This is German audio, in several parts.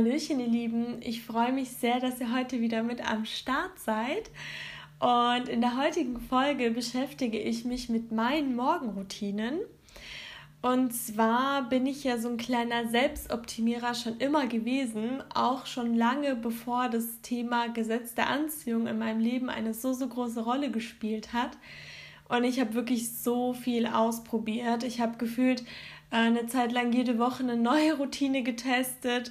Hallöchen, ihr Lieben. Ich freue mich sehr, dass ihr heute wieder mit am Start seid. Und in der heutigen Folge beschäftige ich mich mit meinen Morgenroutinen. Und zwar bin ich ja so ein kleiner Selbstoptimierer schon immer gewesen, auch schon lange bevor das Thema Gesetz der Anziehung in meinem Leben eine so, so große Rolle gespielt hat. Und ich habe wirklich so viel ausprobiert. Ich habe gefühlt äh, eine Zeit lang jede Woche eine neue Routine getestet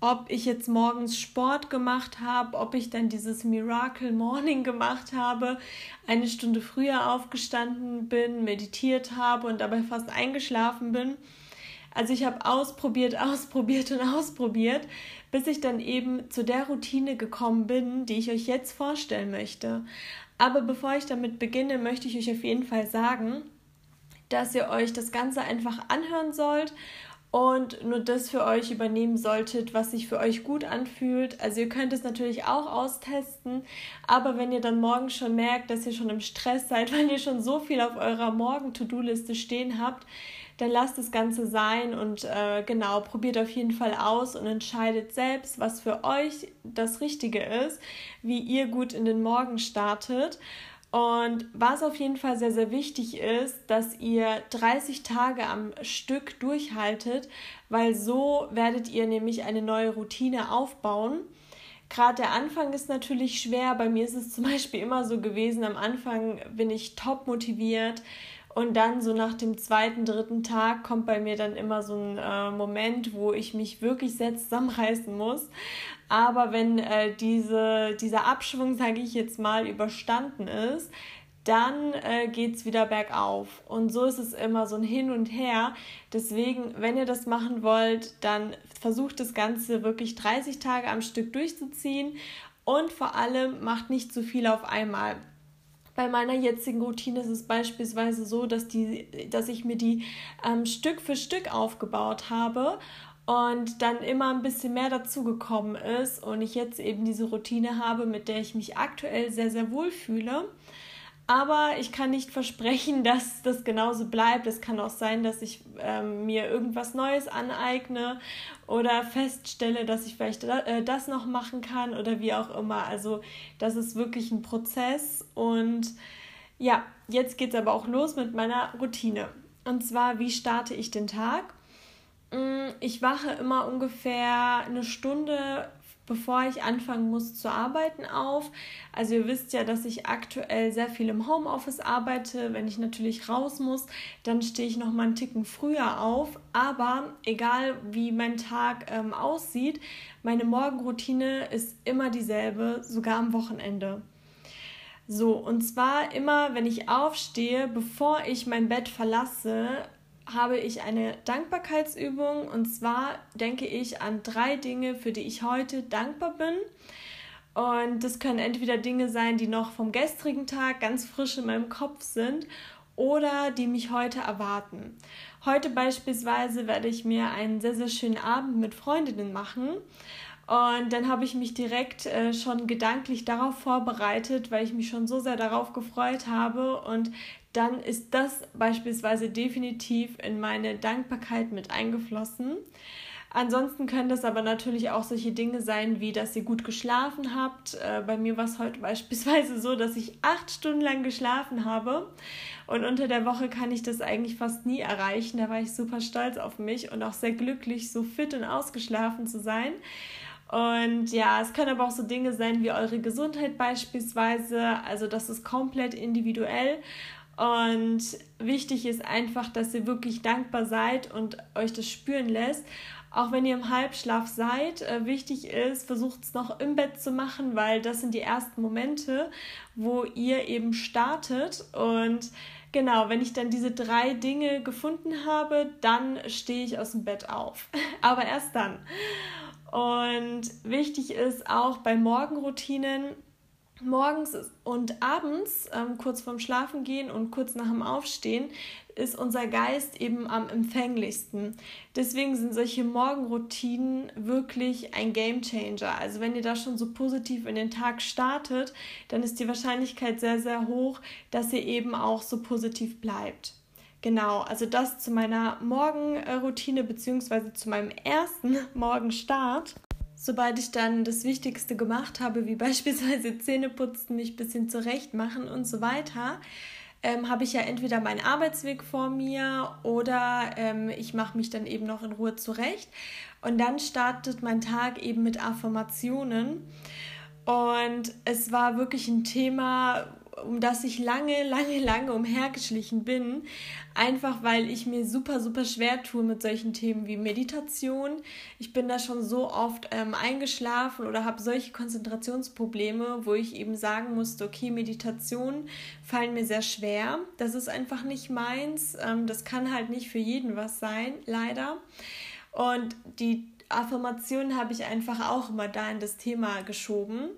ob ich jetzt morgens Sport gemacht habe, ob ich dann dieses Miracle Morning gemacht habe, eine Stunde früher aufgestanden bin, meditiert habe und dabei fast eingeschlafen bin. Also ich habe ausprobiert, ausprobiert und ausprobiert, bis ich dann eben zu der Routine gekommen bin, die ich euch jetzt vorstellen möchte. Aber bevor ich damit beginne, möchte ich euch auf jeden Fall sagen, dass ihr euch das Ganze einfach anhören sollt und nur das für euch übernehmen solltet, was sich für euch gut anfühlt. Also ihr könnt es natürlich auch austesten, aber wenn ihr dann morgen schon merkt, dass ihr schon im Stress seid, weil ihr schon so viel auf eurer Morgen-To-Do-Liste stehen habt, dann lasst das Ganze sein und äh, genau, probiert auf jeden Fall aus und entscheidet selbst, was für euch das Richtige ist, wie ihr gut in den Morgen startet. Und was auf jeden Fall sehr, sehr wichtig ist, dass ihr 30 Tage am Stück durchhaltet, weil so werdet ihr nämlich eine neue Routine aufbauen. Gerade der Anfang ist natürlich schwer. Bei mir ist es zum Beispiel immer so gewesen, am Anfang bin ich top motiviert und dann so nach dem zweiten, dritten Tag kommt bei mir dann immer so ein äh, Moment, wo ich mich wirklich sehr zusammenreißen muss. Aber wenn äh, diese, dieser Abschwung, sage ich jetzt mal, überstanden ist, dann äh, geht es wieder bergauf. Und so ist es immer so ein Hin und Her. Deswegen, wenn ihr das machen wollt, dann versucht das Ganze wirklich 30 Tage am Stück durchzuziehen und vor allem macht nicht zu viel auf einmal. Bei meiner jetzigen Routine ist es beispielsweise so, dass, die, dass ich mir die ähm, Stück für Stück aufgebaut habe und dann immer ein bisschen mehr dazugekommen ist und ich jetzt eben diese Routine habe, mit der ich mich aktuell sehr, sehr wohl fühle. Aber ich kann nicht versprechen, dass das genauso bleibt. Es kann auch sein, dass ich ähm, mir irgendwas Neues aneigne oder feststelle, dass ich vielleicht äh, das noch machen kann oder wie auch immer. Also das ist wirklich ein Prozess. Und ja, jetzt geht es aber auch los mit meiner Routine. Und zwar, wie starte ich den Tag? Mm, ich wache immer ungefähr eine Stunde bevor ich anfangen muss zu arbeiten auf. Also ihr wisst ja, dass ich aktuell sehr viel im Homeoffice arbeite. Wenn ich natürlich raus muss, dann stehe ich noch mal einen Ticken früher auf. Aber egal wie mein Tag ähm, aussieht, meine Morgenroutine ist immer dieselbe, sogar am Wochenende. So, und zwar immer, wenn ich aufstehe, bevor ich mein Bett verlasse, habe ich eine Dankbarkeitsübung und zwar denke ich an drei Dinge, für die ich heute dankbar bin. Und das können entweder Dinge sein, die noch vom gestrigen Tag ganz frisch in meinem Kopf sind oder die mich heute erwarten. Heute beispielsweise werde ich mir einen sehr, sehr schönen Abend mit Freundinnen machen. Und dann habe ich mich direkt äh, schon gedanklich darauf vorbereitet, weil ich mich schon so sehr darauf gefreut habe. Und dann ist das beispielsweise definitiv in meine Dankbarkeit mit eingeflossen. Ansonsten können das aber natürlich auch solche Dinge sein, wie dass ihr gut geschlafen habt. Äh, bei mir war es heute beispielsweise so, dass ich acht Stunden lang geschlafen habe. Und unter der Woche kann ich das eigentlich fast nie erreichen. Da war ich super stolz auf mich und auch sehr glücklich, so fit und ausgeschlafen zu sein. Und ja, es können aber auch so Dinge sein wie eure Gesundheit beispielsweise. Also das ist komplett individuell. Und wichtig ist einfach, dass ihr wirklich dankbar seid und euch das spüren lässt. Auch wenn ihr im Halbschlaf seid, äh, wichtig ist, versucht es noch im Bett zu machen, weil das sind die ersten Momente, wo ihr eben startet. Und genau, wenn ich dann diese drei Dinge gefunden habe, dann stehe ich aus dem Bett auf. Aber erst dann. Und wichtig ist auch bei Morgenroutinen, morgens und abends, ähm, kurz vorm Schlafengehen und kurz nach dem Aufstehen, ist unser Geist eben am empfänglichsten. Deswegen sind solche Morgenroutinen wirklich ein Game Changer. Also wenn ihr da schon so positiv in den Tag startet, dann ist die Wahrscheinlichkeit sehr, sehr hoch, dass ihr eben auch so positiv bleibt. Genau, also das zu meiner Morgenroutine bzw. zu meinem ersten Morgenstart. sobald ich dann das Wichtigste gemacht habe, wie beispielsweise Zähneputzen, mich ein bisschen zurecht machen und so weiter, ähm, habe ich ja entweder meinen Arbeitsweg vor mir oder ähm, ich mache mich dann eben noch in Ruhe zurecht. Und dann startet mein Tag eben mit Affirmationen. Und es war wirklich ein Thema, um das ich lange, lange, lange umhergeschlichen bin. Einfach weil ich mir super, super schwer tue mit solchen Themen wie Meditation. Ich bin da schon so oft ähm, eingeschlafen oder habe solche Konzentrationsprobleme, wo ich eben sagen musste, okay, Meditation fallen mir sehr schwer. Das ist einfach nicht meins. Ähm, das kann halt nicht für jeden was sein, leider. Und die Affirmationen habe ich einfach auch immer da in das Thema geschoben.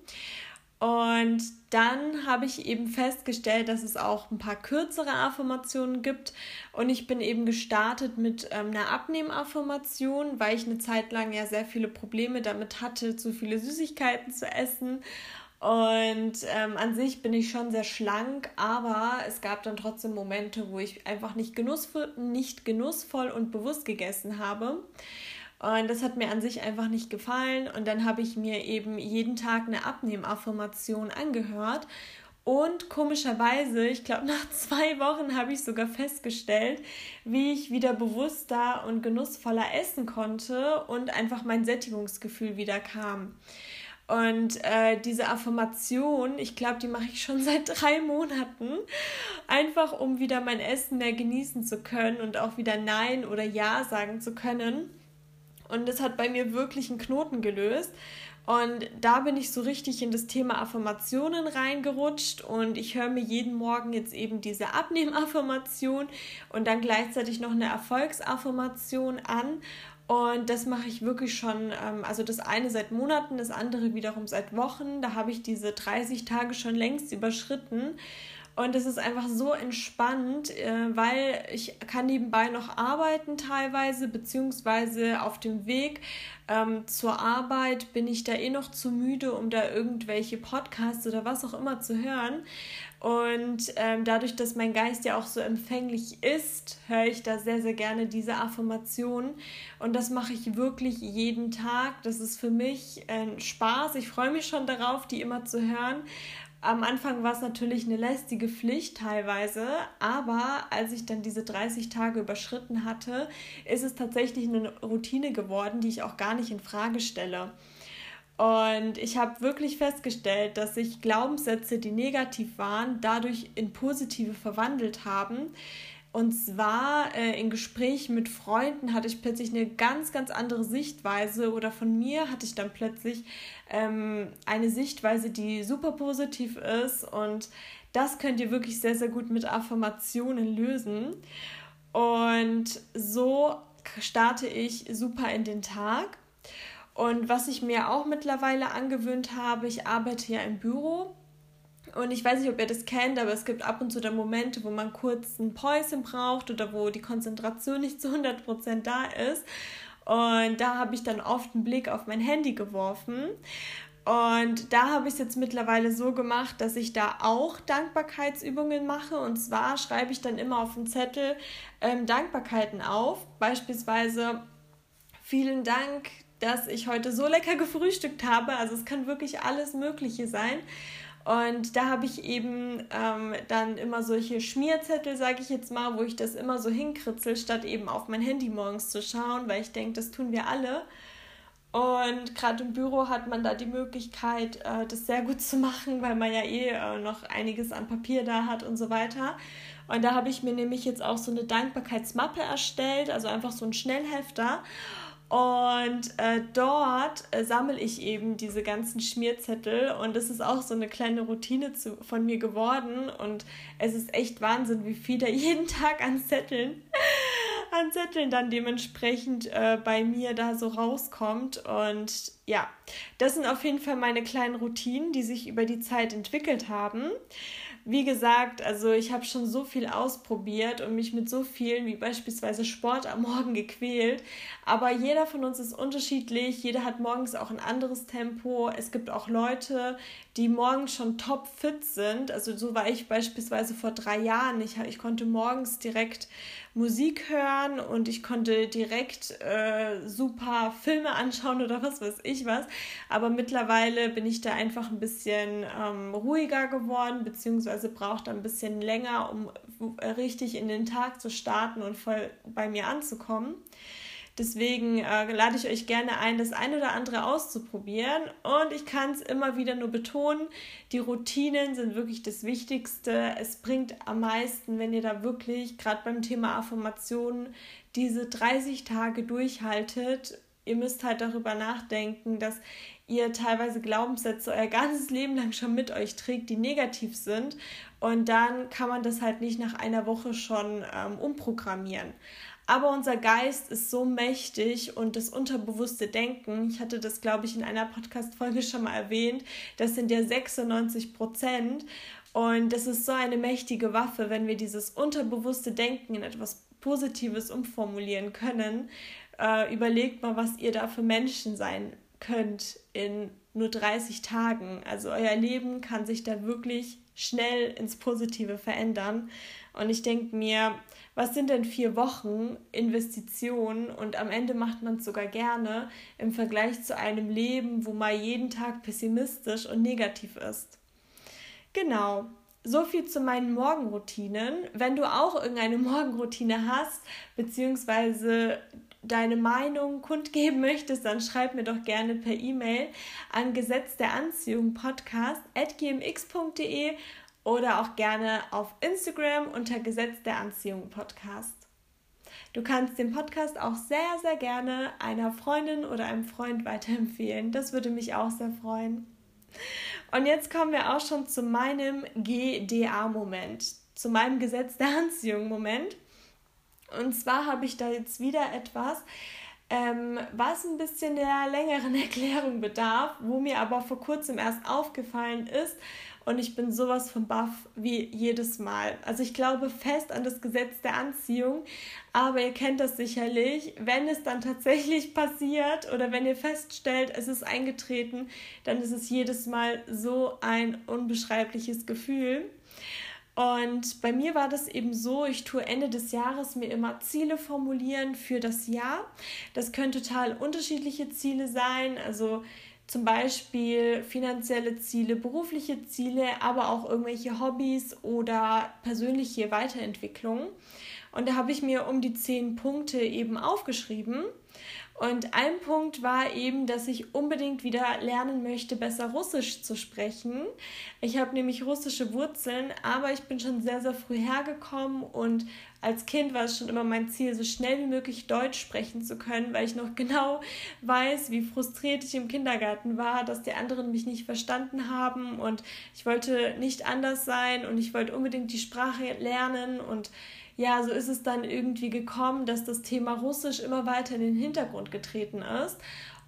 Und dann habe ich eben festgestellt, dass es auch ein paar kürzere Affirmationen gibt. Und ich bin eben gestartet mit ähm, einer Abnehmaffirmation, weil ich eine Zeit lang ja sehr viele Probleme damit hatte, zu viele Süßigkeiten zu essen. Und ähm, an sich bin ich schon sehr schlank, aber es gab dann trotzdem Momente, wo ich einfach nicht genussvoll, nicht genussvoll und bewusst gegessen habe. Und das hat mir an sich einfach nicht gefallen. Und dann habe ich mir eben jeden Tag eine Abnehmaffirmation angehört. Und komischerweise, ich glaube, nach zwei Wochen habe ich sogar festgestellt, wie ich wieder bewusster und genussvoller essen konnte und einfach mein Sättigungsgefühl wieder kam. Und äh, diese Affirmation, ich glaube, die mache ich schon seit drei Monaten, einfach um wieder mein Essen mehr genießen zu können und auch wieder Nein oder Ja sagen zu können. Und das hat bei mir wirklich einen Knoten gelöst. Und da bin ich so richtig in das Thema Affirmationen reingerutscht und ich höre mir jeden Morgen jetzt eben diese Abnehmaffirmation und dann gleichzeitig noch eine Erfolgsaffirmation an. Und das mache ich wirklich schon, ähm, also das eine seit Monaten, das andere wiederum seit Wochen. Da habe ich diese 30 Tage schon längst überschritten. Und es ist einfach so entspannt, äh, weil ich kann nebenbei noch arbeiten teilweise, beziehungsweise auf dem Weg ähm, zur Arbeit bin ich da eh noch zu müde, um da irgendwelche Podcasts oder was auch immer zu hören. Und ähm, dadurch, dass mein Geist ja auch so empfänglich ist, höre ich da sehr, sehr gerne diese Affirmationen. Und das mache ich wirklich jeden Tag. Das ist für mich ein Spaß. Ich freue mich schon darauf, die immer zu hören. Am Anfang war es natürlich eine lästige Pflicht teilweise, aber als ich dann diese 30 Tage überschritten hatte, ist es tatsächlich eine Routine geworden, die ich auch gar nicht in Frage stelle. Und ich habe wirklich festgestellt, dass sich Glaubenssätze, die negativ waren, dadurch in positive verwandelt haben. Und zwar äh, in Gesprächen mit Freunden hatte ich plötzlich eine ganz, ganz andere Sichtweise oder von mir hatte ich dann plötzlich ähm, eine Sichtweise, die super positiv ist. Und das könnt ihr wirklich sehr, sehr gut mit Affirmationen lösen. Und so starte ich super in den Tag. Und was ich mir auch mittlerweile angewöhnt habe, ich arbeite ja im Büro und ich weiß nicht, ob ihr das kennt, aber es gibt ab und zu da Momente, wo man kurz ein Päuschen braucht oder wo die Konzentration nicht zu 100% da ist. Und da habe ich dann oft einen Blick auf mein Handy geworfen. Und da habe ich es jetzt mittlerweile so gemacht, dass ich da auch Dankbarkeitsübungen mache. Und zwar schreibe ich dann immer auf dem Zettel ähm, Dankbarkeiten auf. Beispielsweise vielen Dank, dass ich heute so lecker gefrühstückt habe. Also es kann wirklich alles Mögliche sein. Und da habe ich eben ähm, dann immer solche Schmierzettel, sage ich jetzt mal, wo ich das immer so hinkritzel, statt eben auf mein Handy morgens zu schauen, weil ich denke, das tun wir alle. Und gerade im Büro hat man da die Möglichkeit, äh, das sehr gut zu machen, weil man ja eh äh, noch einiges an Papier da hat und so weiter. Und da habe ich mir nämlich jetzt auch so eine Dankbarkeitsmappe erstellt, also einfach so ein Schnellhefter. Und äh, dort äh, sammle ich eben diese ganzen Schmierzettel und es ist auch so eine kleine Routine zu, von mir geworden und es ist echt Wahnsinn, wie viel da jeden Tag an Zetteln, an Zetteln dann dementsprechend äh, bei mir da so rauskommt. Und ja, das sind auf jeden Fall meine kleinen Routinen, die sich über die Zeit entwickelt haben wie gesagt, also ich habe schon so viel ausprobiert und mich mit so vielen, wie beispielsweise Sport am Morgen gequält. Aber jeder von uns ist unterschiedlich, jeder hat morgens auch ein anderes Tempo. Es gibt auch Leute, die morgens schon top fit sind. Also so war ich beispielsweise vor drei Jahren. Ich, ich konnte morgens direkt Musik hören und ich konnte direkt äh, super Filme anschauen oder was weiß ich was. Aber mittlerweile bin ich da einfach ein bisschen ähm, ruhiger geworden, beziehungsweise braucht ein bisschen länger, um richtig in den Tag zu starten und voll bei mir anzukommen. Deswegen äh, lade ich euch gerne ein, das ein oder andere auszuprobieren. Und ich kann es immer wieder nur betonen, die Routinen sind wirklich das Wichtigste. Es bringt am meisten, wenn ihr da wirklich, gerade beim Thema Affirmationen, diese 30 Tage durchhaltet. Ihr müsst halt darüber nachdenken, dass ihr teilweise Glaubenssätze euer ganzes Leben lang schon mit euch trägt, die negativ sind. Und dann kann man das halt nicht nach einer Woche schon ähm, umprogrammieren. Aber unser Geist ist so mächtig und das unterbewusste Denken, ich hatte das, glaube ich, in einer Podcast-Folge schon mal erwähnt, das sind ja 96 Prozent. Und das ist so eine mächtige Waffe, wenn wir dieses unterbewusste Denken in etwas Positives umformulieren können. Äh, überlegt mal, was ihr da für Menschen sein könnt in nur 30 Tagen. Also euer Leben kann sich da wirklich schnell ins Positive verändern. Und ich denke mir, was sind denn vier Wochen Investitionen und am Ende macht man es sogar gerne im Vergleich zu einem Leben, wo man jeden Tag pessimistisch und negativ ist. Genau. So viel zu meinen Morgenroutinen. Wenn du auch irgendeine Morgenroutine hast, beziehungsweise deine Meinung kundgeben möchtest, dann schreib mir doch gerne per E-Mail an Gesetz der Anziehung Podcast at gmx.de oder auch gerne auf Instagram unter Gesetz der Anziehung Podcast. Du kannst den Podcast auch sehr, sehr gerne einer Freundin oder einem Freund weiterempfehlen. Das würde mich auch sehr freuen. Und jetzt kommen wir auch schon zu meinem GDA-Moment, zu meinem Gesetz der Anziehung-Moment. Und zwar habe ich da jetzt wieder etwas, ähm, was ein bisschen der längeren Erklärung bedarf, wo mir aber vor kurzem erst aufgefallen ist und ich bin sowas von baff wie jedes Mal. Also ich glaube fest an das Gesetz der Anziehung, aber ihr kennt das sicherlich, wenn es dann tatsächlich passiert oder wenn ihr feststellt, es ist eingetreten, dann ist es jedes Mal so ein unbeschreibliches Gefühl. Und bei mir war das eben so, ich tue Ende des Jahres mir immer Ziele formulieren für das Jahr. Das können total unterschiedliche Ziele sein, also zum Beispiel finanzielle Ziele, berufliche Ziele, aber auch irgendwelche Hobbys oder persönliche Weiterentwicklung. Und da habe ich mir um die zehn Punkte eben aufgeschrieben und ein Punkt war eben, dass ich unbedingt wieder lernen möchte, besser Russisch zu sprechen. Ich habe nämlich russische Wurzeln, aber ich bin schon sehr, sehr früh hergekommen und als Kind war es schon immer mein Ziel, so schnell wie möglich Deutsch sprechen zu können, weil ich noch genau weiß, wie frustriert ich im Kindergarten war, dass die anderen mich nicht verstanden haben und ich wollte nicht anders sein und ich wollte unbedingt die Sprache lernen und ja, so ist es dann irgendwie gekommen, dass das Thema Russisch immer weiter in den Hintergrund getreten ist.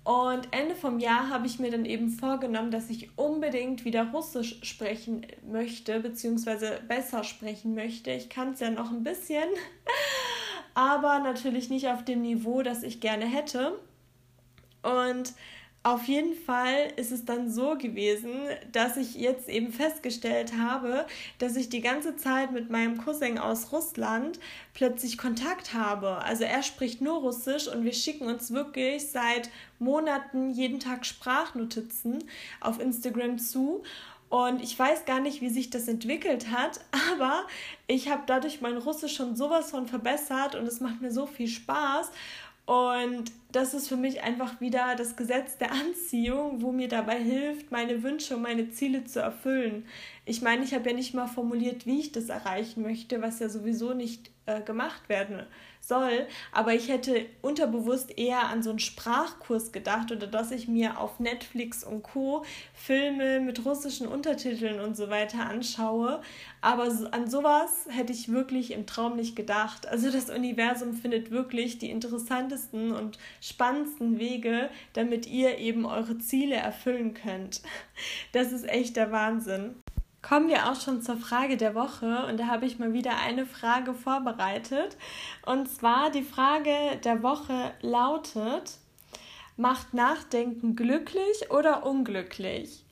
Und Ende vom Jahr habe ich mir dann eben vorgenommen, dass ich unbedingt wieder Russisch sprechen möchte, beziehungsweise besser sprechen möchte. Ich kann es ja noch ein bisschen, aber natürlich nicht auf dem Niveau, das ich gerne hätte. Und auf jeden Fall ist es dann so gewesen, dass ich jetzt eben festgestellt habe, dass ich die ganze Zeit mit meinem Cousin aus Russland plötzlich Kontakt habe. Also er spricht nur Russisch und wir schicken uns wirklich seit Monaten jeden Tag Sprachnotizen auf Instagram zu. Und ich weiß gar nicht, wie sich das entwickelt hat, aber ich habe dadurch mein Russisch schon sowas von verbessert und es macht mir so viel Spaß. Und das ist für mich einfach wieder das Gesetz der Anziehung, wo mir dabei hilft, meine Wünsche und meine Ziele zu erfüllen. Ich meine, ich habe ja nicht mal formuliert, wie ich das erreichen möchte, was ja sowieso nicht äh, gemacht werden soll. Aber ich hätte unterbewusst eher an so einen Sprachkurs gedacht oder dass ich mir auf Netflix und Co. Filme mit russischen Untertiteln und so weiter anschaue. Aber an sowas hätte ich wirklich im Traum nicht gedacht. Also das Universum findet wirklich die interessantesten und spannendsten Wege, damit ihr eben eure Ziele erfüllen könnt. Das ist echt der Wahnsinn. Kommen wir auch schon zur Frage der Woche und da habe ich mal wieder eine Frage vorbereitet. Und zwar die Frage der Woche lautet, macht Nachdenken glücklich oder unglücklich?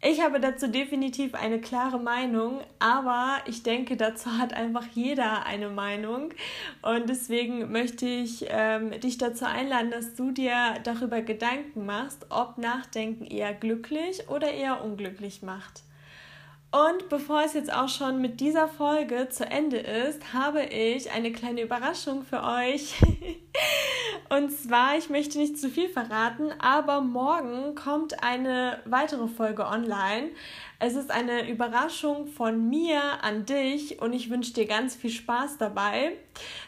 Ich habe dazu definitiv eine klare Meinung, aber ich denke, dazu hat einfach jeder eine Meinung. Und deswegen möchte ich ähm, dich dazu einladen, dass du dir darüber Gedanken machst, ob Nachdenken eher glücklich oder eher unglücklich macht. Und bevor es jetzt auch schon mit dieser Folge zu Ende ist, habe ich eine kleine Überraschung für euch. Und zwar, ich möchte nicht zu viel verraten, aber morgen kommt eine weitere Folge online. Es ist eine Überraschung von mir an dich und ich wünsche dir ganz viel Spaß dabei.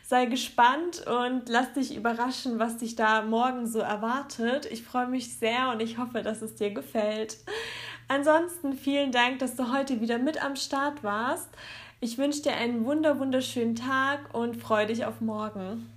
Sei gespannt und lass dich überraschen, was dich da morgen so erwartet. Ich freue mich sehr und ich hoffe, dass es dir gefällt. Ansonsten vielen Dank, dass du heute wieder mit am Start warst. Ich wünsche dir einen wunder wunderschönen Tag und freue dich auf morgen.